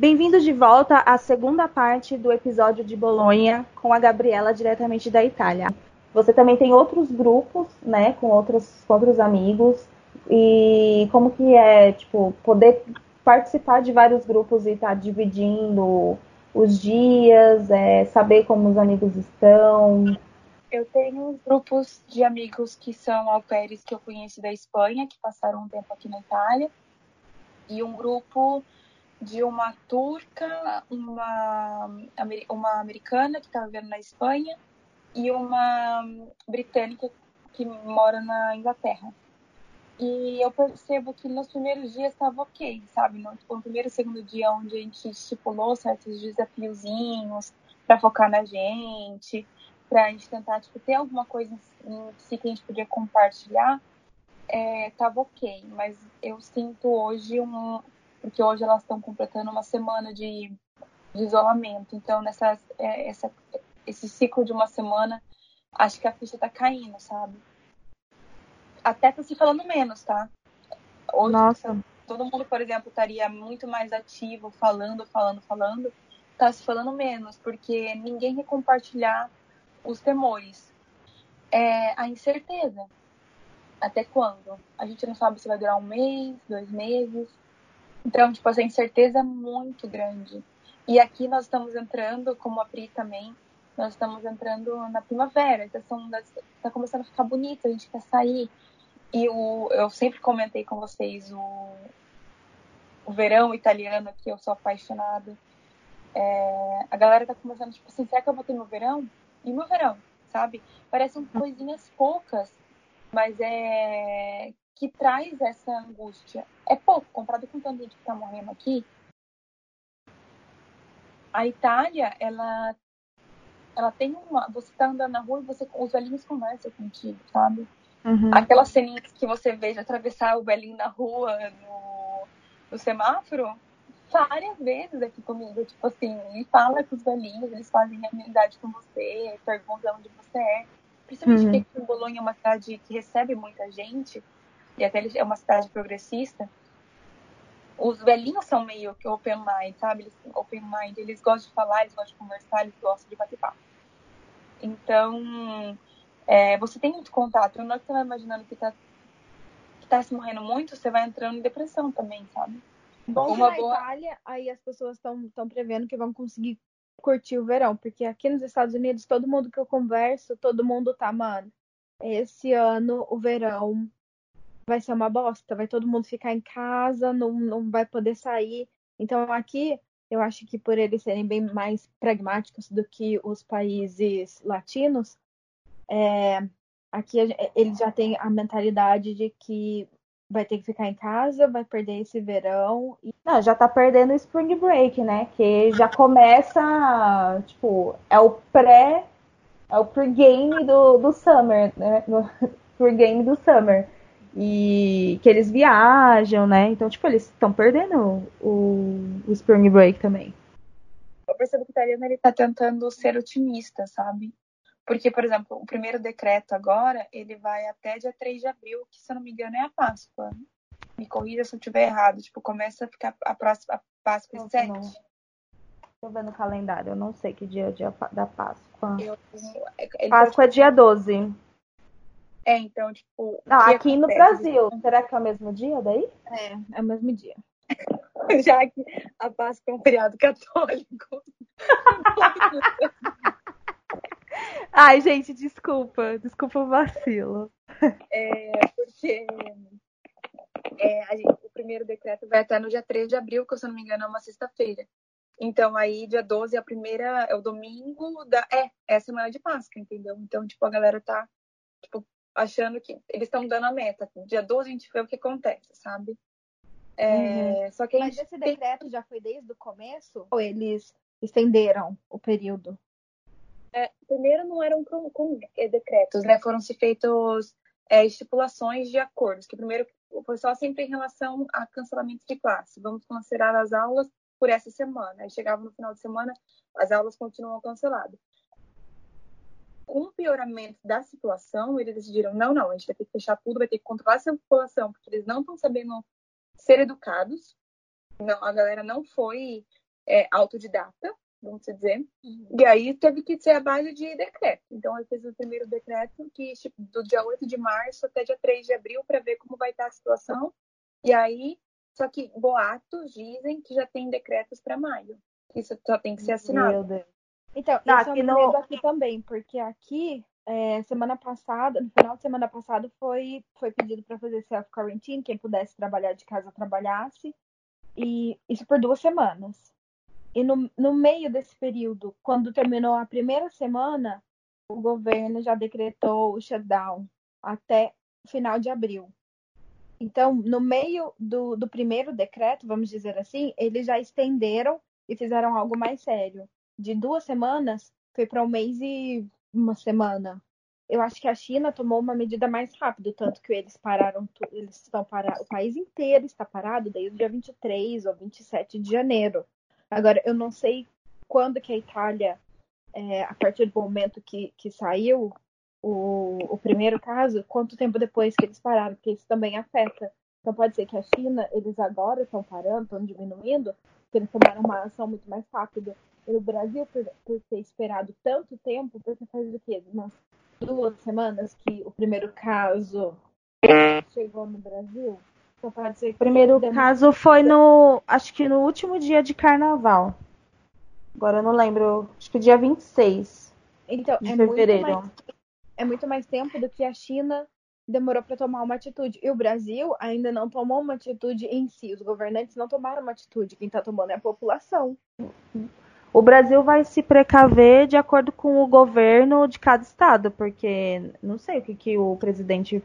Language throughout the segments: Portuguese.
Bem-vindos de volta à segunda parte do episódio de Bolonha com a Gabriela diretamente da Itália. Você também tem outros grupos, né, com outros, com outros amigos e como que é, tipo, poder participar de vários grupos e estar tá dividindo os dias, é, saber como os amigos estão. Eu tenho grupos de amigos que são au que eu conheci da Espanha, que passaram um tempo aqui na Itália, e um grupo de uma turca, uma, uma americana que está vivendo na Espanha e uma britânica que mora na Inglaterra. E eu percebo que nos primeiros dias estava ok, sabe? No, no primeiro e segundo dia, onde a gente estipulou certos desafiozinhos para focar na gente, para a gente tentar tipo, ter alguma coisa em si que a gente podia compartilhar, é, tava ok. Mas eu sinto hoje um. Porque hoje elas estão completando uma semana de, de isolamento. Então, nessa, é, essa, esse ciclo de uma semana, acho que a ficha tá caindo, sabe? até tá se falando menos, tá? Hoje, Nossa. todo mundo, por exemplo, estaria muito mais ativo, falando, falando, falando. Tá se falando menos, porque ninguém quer compartilhar os temores. É a incerteza. Até quando? A gente não sabe se vai durar um mês, dois meses. Então, tipo, essa incerteza é muito grande. E aqui nós estamos entrando, como a Pri também, nós estamos entrando na primavera, então está começando a ficar bonito, a gente quer sair, e o, eu sempre comentei com vocês o, o verão italiano, que eu sou apaixonada. É, a galera tá começando, tipo assim, será que eu vou ter meu verão? E meu verão, sabe? Parecem coisinhas poucas, mas é que traz essa angústia. É pouco, comparado com tanta gente que tá morrendo aqui. A Itália, ela ela tem uma. Você tá andando na rua e você, os velhinhos conversam contigo, sabe? Uhum. Aquelas ceninhas que você vê de atravessar o velhinho na rua, no, no semáforo, várias vezes aqui comigo, tipo assim, e fala com os velhinhos, eles fazem amizade com você, perguntam onde você é. Principalmente uhum. porque Bolonha é uma cidade que recebe muita gente, e até é uma cidade progressista. Os velhinhos são meio que open mind, sabe? Eles, open mind, eles gostam de falar, eles gostam de conversar, eles gostam de bater papo. Então, é, você tem muito contato. Não é que você vai imaginando que tá, que tá se morrendo muito, você vai entrando em depressão também, sabe? Bom, Uma na boa... Itália, aí as pessoas estão prevendo que vão conseguir curtir o verão, porque aqui nos Estados Unidos, todo mundo que eu converso, todo mundo tá, mano, esse ano o verão vai ser uma bosta, vai todo mundo ficar em casa, não, não vai poder sair. Então aqui, eu acho que por eles serem bem mais pragmáticos do que os países latinos, é, aqui ele já tem a mentalidade de que vai ter que ficar em casa, vai perder esse verão. E... Não, já tá perdendo o Spring Break, né? Que já começa, tipo, é o pré, é o pre-game do, do Summer, né? pre-game do Summer. E que eles viajam, né? Então, tipo, eles estão perdendo o, o Spring Break também. Eu percebo que o italiano ele tá tentando ser otimista, sabe? Porque, por exemplo, o primeiro decreto agora, ele vai até dia 3 de abril, que se eu não me engano é a Páscoa. Me corrija se eu estiver errado. Tipo, começa a ficar a próxima a Páscoa em 7. Tô vendo o calendário, eu não sei que dia é o dia da Páscoa. Eu, Páscoa é dia 12. É, então, tipo. Não, aqui no Brasil, será que é o mesmo dia daí? É, é o mesmo dia. Já que a Páscoa é um feriado católico. Ai, gente, desculpa. Desculpa o vacilo. É, porque é, gente, o primeiro decreto vai até no dia 3 de abril, que se eu não me engano é uma sexta-feira. Então, aí, dia 12, a primeira é o domingo da. É, é a semana de Páscoa, entendeu? Então, tipo, a galera tá, tipo, achando que eles estão dando a meta. Dia 12 a gente vê o que acontece, sabe? É, uhum. Só que Mas esse decreto já foi desde o começo? Ou eles estenderam o período? É, primeiro não eram com, com decretos, né? Foram se feitos é, estipulações de acordos, que primeiro foi só sempre em relação a cancelamento de classe. Vamos cancelar as aulas por essa semana. Aí chegava no final de semana, as aulas continuam canceladas. Com o pioramento da situação, eles decidiram, não, não, a gente vai ter que fechar tudo, vai ter que controlar essa população, porque eles não estão sabendo ser educados. Não, a galera não foi é, autodidata, vamos dizer. Uhum. E aí teve que ser a base de decreto. Então, ele fez o primeiro decreto, que tipo, do dia 8 de março até dia 3 de abril, para ver como vai estar a situação. E aí, só que boatos dizem que já tem decretos para maio. Isso só tem que ser assinado. Meu Deus. Então, tá, aqui é um aqui também, porque aqui, é, semana passada, no final de semana passada, foi, foi pedido para fazer self-quarantine, quem pudesse trabalhar de casa trabalhasse. E isso por duas semanas. E no, no meio desse período, quando terminou a primeira semana, o governo já decretou o shutdown até final de abril. Então, no meio do, do primeiro decreto, vamos dizer assim, eles já estenderam e fizeram algo mais sério. De duas semanas, foi para um mês e uma semana. Eu acho que a China tomou uma medida mais rápido, tanto que eles pararam, eles estão parados, o país inteiro está parado desde o dia 23 ou 27 de janeiro. Agora, eu não sei quando que a Itália, é, a partir do momento que, que saiu o, o primeiro caso, quanto tempo depois que eles pararam, porque isso também afeta. Então pode ser que a China, eles agora estão parando, estão diminuindo, porque eles tomaram uma ação muito mais rápida. E o Brasil, por, por ter esperado tanto tempo, porque faz o quê? Umas duas semanas que o primeiro caso chegou no Brasil. Então pode ser que o primeiro caso foi no. Acho que no último dia de carnaval. Agora eu não lembro. Acho que dia 26 então, de é fevereiro. Muito mais, é muito mais tempo do que a China demorou para tomar uma atitude. E o Brasil ainda não tomou uma atitude em si. Os governantes não tomaram uma atitude. Quem está tomando é a população. O Brasil vai se precaver de acordo com o governo de cada estado, porque não sei o que, que o presidente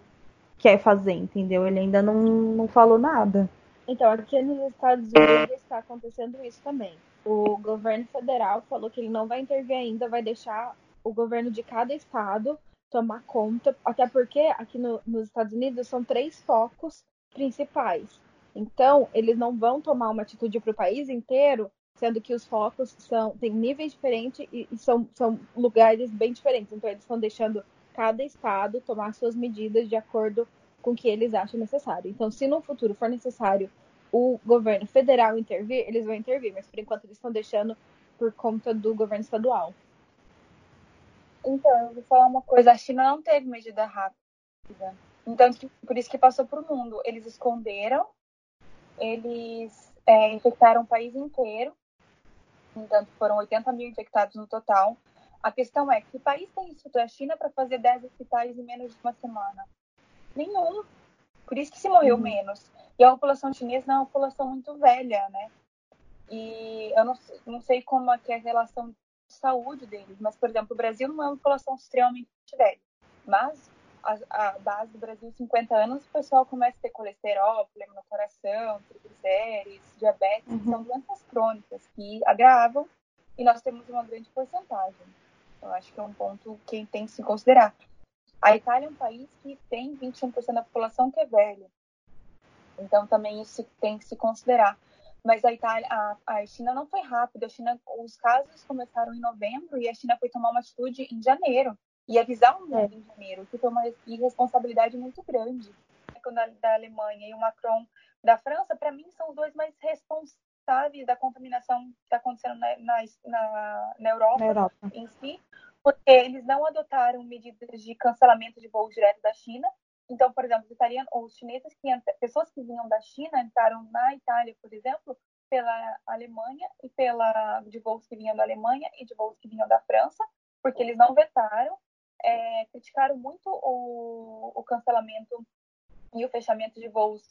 quer fazer, entendeu? Ele ainda não, não falou nada. Então, aqui nos Estados Unidos está acontecendo isso também. O governo federal falou que ele não vai intervir ainda, vai deixar o governo de cada estado tomar conta, até porque aqui no, nos Estados Unidos são três focos principais. Então, eles não vão tomar uma atitude para o país inteiro, sendo que os focos são têm níveis diferentes e, e são, são lugares bem diferentes. Então, eles estão deixando cada estado tomar suas medidas de acordo com o que eles acham necessário. Então, se no futuro for necessário o governo federal intervir, eles vão intervir, mas por enquanto eles estão deixando por conta do governo estadual. Então, eu vou falar uma coisa: a China não teve medida rápida. Então, por isso que passou para o mundo. Eles esconderam, eles é, infectaram o país inteiro. Então, foram 80 mil infectados no total. A questão é: que país tem isso da China para fazer 10 hospitais em menos de uma semana? Nenhum. Por isso que se morreu uhum. menos. E a população chinesa é uma população muito velha, né? E eu não, não sei como é, que é a relação saúde deles. Mas, por exemplo, o Brasil não é uma população extremamente velha. Mas a, a, base do Brasil, 50 anos, o pessoal começa a ter colesterol, problema no coração, triglicérides, diabetes, uhum. são doenças crônicas que agravam e nós temos uma grande porcentagem. Eu acho que é um ponto que tem que se considerar. A Itália é um país que tem 21% da população que é velha. Então também isso tem que se considerar. Mas a Itália, a, a China não foi rápida. A China, os casos começaram em novembro e a China foi tomar uma atitude em janeiro e avisar o mundo é. em janeiro, que foi uma irresponsabilidade muito grande. Quando a, da Alemanha e o Macron da França, para mim, são os dois mais responsáveis da contaminação que está acontecendo na, na, na, Europa, na Europa em si, porque eles não adotaram medidas de cancelamento de voos direto da China então, por exemplo, os italianos ou os chineses que pessoas que vinham da China entraram na Itália, por exemplo, pela Alemanha e pela de voos que vinham da Alemanha e de voos que vinham da França, porque eles não vetaram, é, criticaram muito o, o cancelamento e o fechamento de voos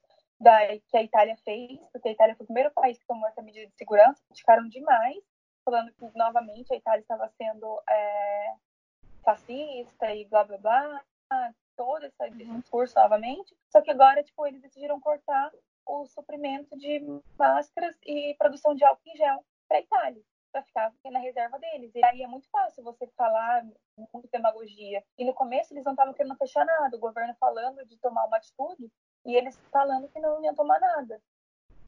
da, que a Itália fez, porque a Itália foi o primeiro país que tomou essa medida de segurança, criticaram demais, falando que novamente a Itália estava sendo é, fascista e blá blá blá, todo esse discurso novamente, só que agora, tipo, eles decidiram cortar o suprimento de máscaras e produção de álcool em gel para a Itália, para ficar na reserva deles. E aí é muito fácil você falar muito demagogia. E no começo eles não estavam querendo fechar nada, o governo falando de tomar uma atitude e eles falando que não iam tomar nada.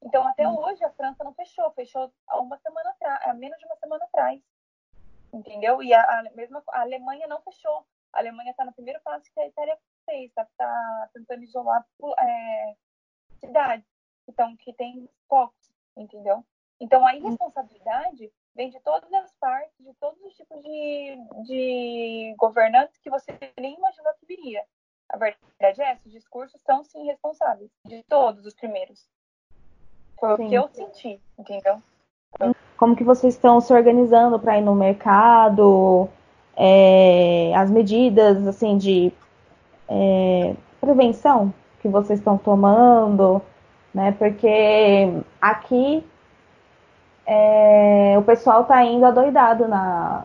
Então até uhum. hoje a França não fechou, fechou há uma semana atrás, há menos de uma semana atrás. Entendeu? E a, a mesma a Alemanha não fechou. A Alemanha está no primeiro passo que a Itália fez, está tá tentando isolar é, cidades então, que tem focos, entendeu? Então, a irresponsabilidade vem de todas as partes, de todos os tipos de, de governantes que você nem imaginou que viria. A verdade é essa, os discursos são sim responsáveis, de todos os primeiros. Foi sim. o que eu senti, entendeu? Como que vocês estão se organizando para ir no mercado? É, as medidas assim de é, prevenção que vocês estão tomando, né? Porque aqui é, o pessoal tá indo adoidado na.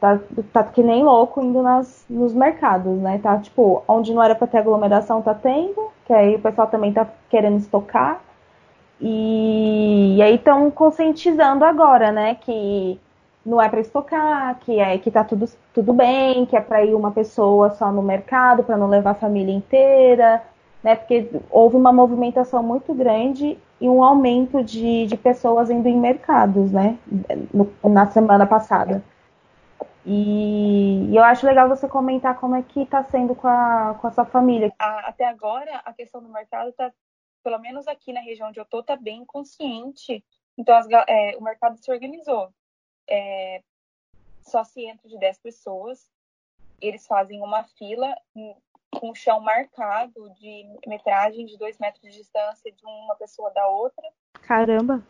Tá, tá que nem louco indo nas, nos mercados, né? Tá tipo, onde não era para ter aglomeração, tá tendo, que aí o pessoal também tá querendo estocar. E, e aí estão conscientizando agora, né? Que não é para estocar, que é que tá tudo, tudo bem, que é para ir uma pessoa só no mercado, para não levar a família inteira, né? Porque houve uma movimentação muito grande e um aumento de, de pessoas indo em mercados, né? No, na semana passada. E, e, eu acho legal você comentar como é que está sendo com a, com a sua família. Até agora, a questão do mercado está, pelo menos aqui na região onde eu estou, está bem consciente. Então, as, é, o mercado se organizou. É, só se entra de 10 pessoas. Eles fazem uma fila com o chão marcado de metragem de dois metros de distância de uma pessoa da outra. Caramba!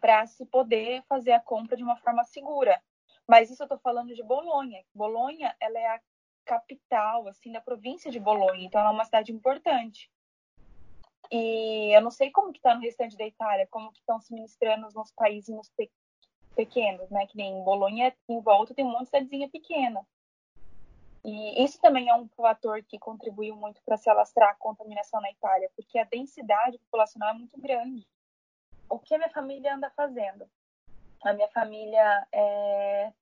Para se poder fazer a compra de uma forma segura. Mas isso eu estou falando de Bolonha. Bolonha, ela é a capital, assim, da província de Bolonha. Então, ela é uma cidade importante. E eu não sei como que está no restante da Itália, como que estão se ministrando nos países pequenos, né? Que nem Bolonha, em volta tem um monte de cidadezinha pequena. E isso também é um fator que contribuiu muito para se alastrar a contaminação na Itália, porque a densidade populacional é muito grande. O que a minha família anda fazendo? A minha família é...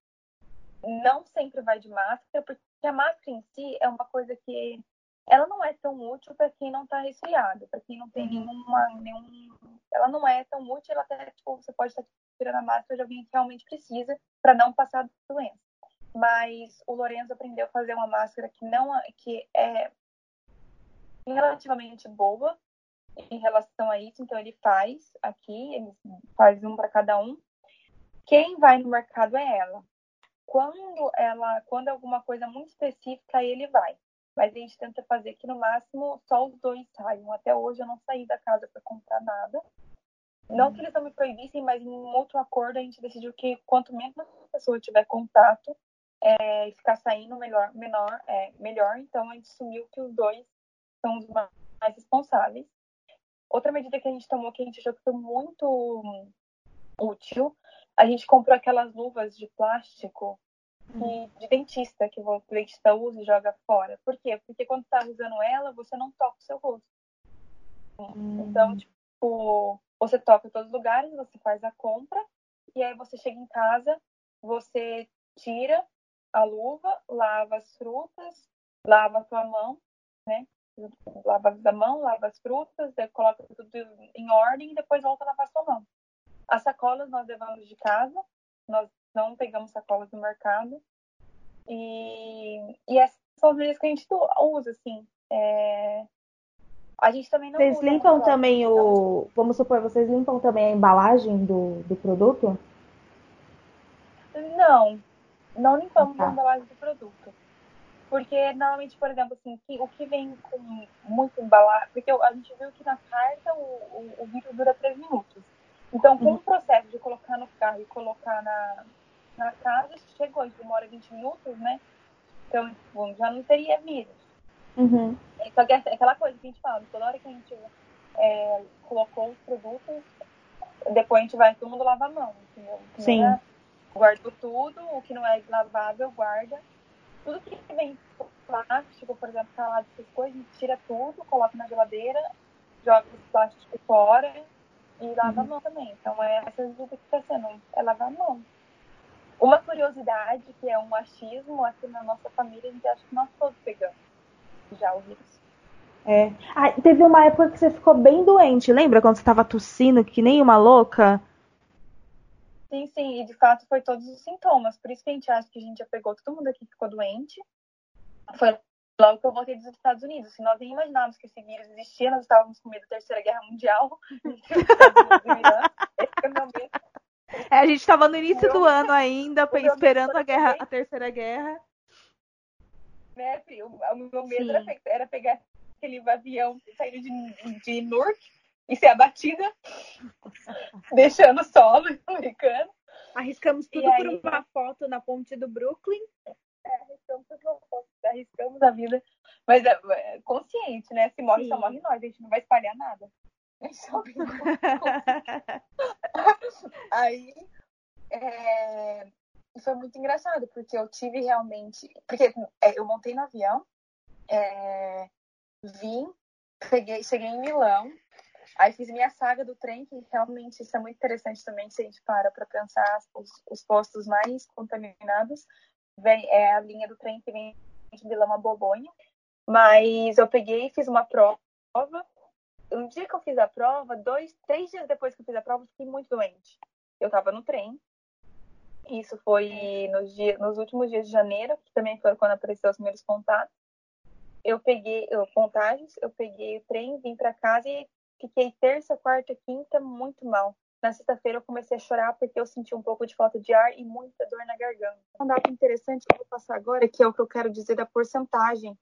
não sempre vai de máscara, porque a máscara em si é uma coisa que ela não é tão útil para quem não está resfriado, para quem não tem uhum. nenhuma, nenhum, ela não é tão útil, ela até tipo, você pode estar tirando a máscara de alguém que realmente precisa para não passar doença mas o Lorenzo aprendeu a fazer uma máscara que não que é relativamente boa em relação a isso, então ele faz aqui, ele faz um para cada um. Quem vai no mercado é ela. Quando ela, quando é alguma coisa muito específica, ele vai. Mas a gente tenta fazer que no máximo só os dois saiam. Até hoje eu não saí da casa para comprar nada. Não que eles não me proibissem, mas em um outro acordo a gente decidiu que quanto menos pessoa tiver contato, é, ficar saindo melhor, menor, é, melhor. Então, a gente assumiu que os dois são os mais responsáveis. Outra medida que a gente tomou, que a gente achou que foi muito útil, a gente comprou aquelas luvas de plástico hum. de dentista, que o dentista usa e joga fora. Por quê? Porque quando está usando ela, você não toca o seu rosto. Hum. Então, tipo, você toca em todos os lugares, você faz a compra, e aí você chega em casa, você tira, a luva, lava as frutas, lava a tua mão, né? Lava a mão, lava as frutas, coloca tudo em ordem e depois volta a lavar a sua mão. As sacolas nós levamos de casa, nós não pegamos sacolas do mercado. E, e essas são as medidas que a gente usa, assim. É... A gente também não Vocês limpam também o. Vamos supor, vocês limpam também a embalagem do, do produto? Não, não limpamos tá. a embalagem do produto. Porque normalmente, por exemplo, assim, o que vem com muito embalagem. Porque a gente viu que na carta o, o, o vírus dura 3 minutos. Então, com uhum. o processo de colocar no carro e colocar na, na casa, chegou, demora 20 minutos, né? Então, bom, já não teria vírus. Uhum. Só que é aquela coisa que a gente fala, toda hora que a gente é, colocou os produtos, depois a gente vai todo mundo lavar a mão, entendeu? Sim guardo tudo, o que não é lavável, guarda. Tudo que vem plástico, por exemplo, salada, essas coisas, a gente tira tudo, coloca na geladeira, joga os plásticos fora e lava uhum. a mão também. Então, é essa dica que está sendo, é lavar a mão. Uma curiosidade, que é um machismo, aqui na nossa família, a gente acha que nós todos pegamos já o vírus. É. Ah, teve uma época que você ficou bem doente, lembra quando você estava tossindo que nem uma louca? Sim, sim, e de fato foi todos os sintomas. Por isso que a gente acha que a gente já pegou todo mundo aqui que ficou doente. Foi logo que eu voltei dos Estados Unidos. Se nós nem imaginávamos que esse vírus existia, nós estávamos com medo da Terceira Guerra Mundial. É, a gente estava no início do ano ainda, esperando a guerra, a terceira guerra. Né, o, o meu medo era, era, pegar aquele avião saindo de, de Newark e ser abatida, deixando o solo americano. Arriscamos tudo aí, por uma foto na ponte do Brooklyn. É, arriscamos tudo uma foto, arriscamos a vida. Mas é, é consciente, né? Se morre, Sim. só morre nós, a gente não vai espalhar nada. aí é, foi muito engraçado, porque eu tive realmente. Porque é, eu montei no avião, é, vim, peguei, cheguei em Milão, aí fiz minha saga do trem, que realmente isso é muito interessante também, se a gente para para pensar os, os, postos mais contaminados. Vem, é a linha do trem que vem de Milão a Bolonha. Mas eu peguei e fiz uma prova. Um dia que eu fiz a prova, dois, três dias depois que eu fiz a prova, eu fiquei muito doente. Eu estava no trem, isso foi nos, nos últimos dias de janeiro, que também foi quando apareceu os primeiros contatos. Eu peguei eu, contágios, eu peguei o trem, vim para casa e fiquei terça, quarta, quinta muito mal. Na sexta-feira eu comecei a chorar porque eu senti um pouco de falta de ar e muita dor na garganta. Um dado interessante que eu vou passar agora, que é o que eu quero dizer da porcentagem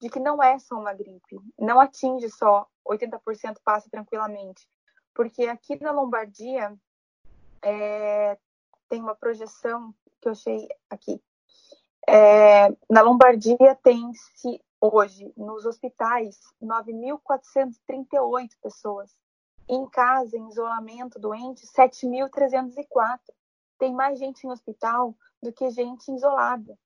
de que não é só uma gripe, não atinge só 80% passa tranquilamente, porque aqui na Lombardia é, tem uma projeção que eu achei aqui. É, na Lombardia tem-se hoje nos hospitais 9.438 pessoas. Em casa, em isolamento doente, 7.304. Tem mais gente em hospital do que gente isolada.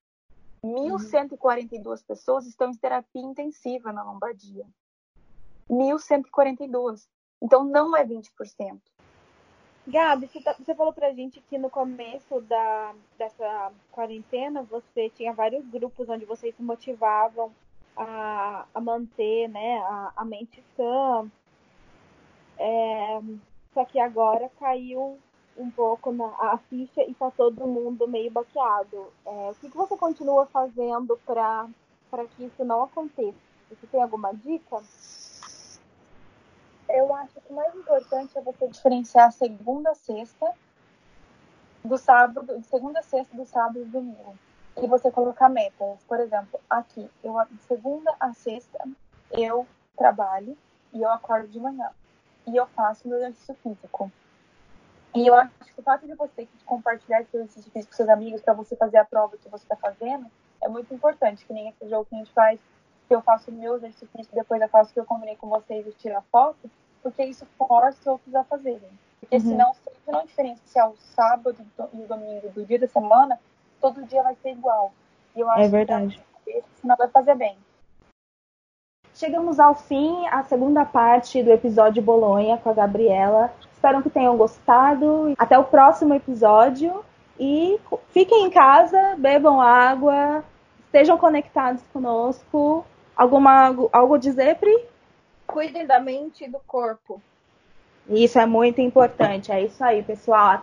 1.142 uhum. pessoas estão em terapia intensiva na Lombardia. 1.142. Então, não é 20%. Gabi, você, tá, você falou pra gente que no começo da, dessa quarentena você tinha vários grupos onde vocês se motivavam a, a manter né, a, a mente sã. É, só que agora caiu um pouco na, a ficha e tá todo mundo meio baqueado. É, o que, que você continua fazendo para que isso não aconteça? Você tem alguma dica? eu acho que o mais importante é você diferenciar segunda a sexta do sábado, segunda a sexta do sábado e domingo. E você colocar metas. Por exemplo, aqui, eu de segunda a sexta eu trabalho e eu acordo de manhã. E eu faço meu exercício físico. E eu acho que o fato de você compartilhar esse exercício físico com seus amigos para você fazer a prova que você está fazendo é muito importante. Que nem esse jogo que a gente faz, que eu faço o meu exercício físico, depois eu faço o que eu combinei com vocês de tirar foto porque isso força outros a fazerem. Porque uhum. senão, se não diferenciar o sábado e o domingo do dia da semana, todo dia vai ser igual. E eu acho é verdade. que senão vai fazer bem. Chegamos ao fim, a segunda parte do episódio Bolonha com a Gabriela. Espero que tenham gostado. Até o próximo episódio. E fiquem em casa, bebam água, estejam conectados conosco. Alguma, algo a dizer, Pri? Cuidem da mente e do corpo. Isso é muito importante. É isso aí, pessoal.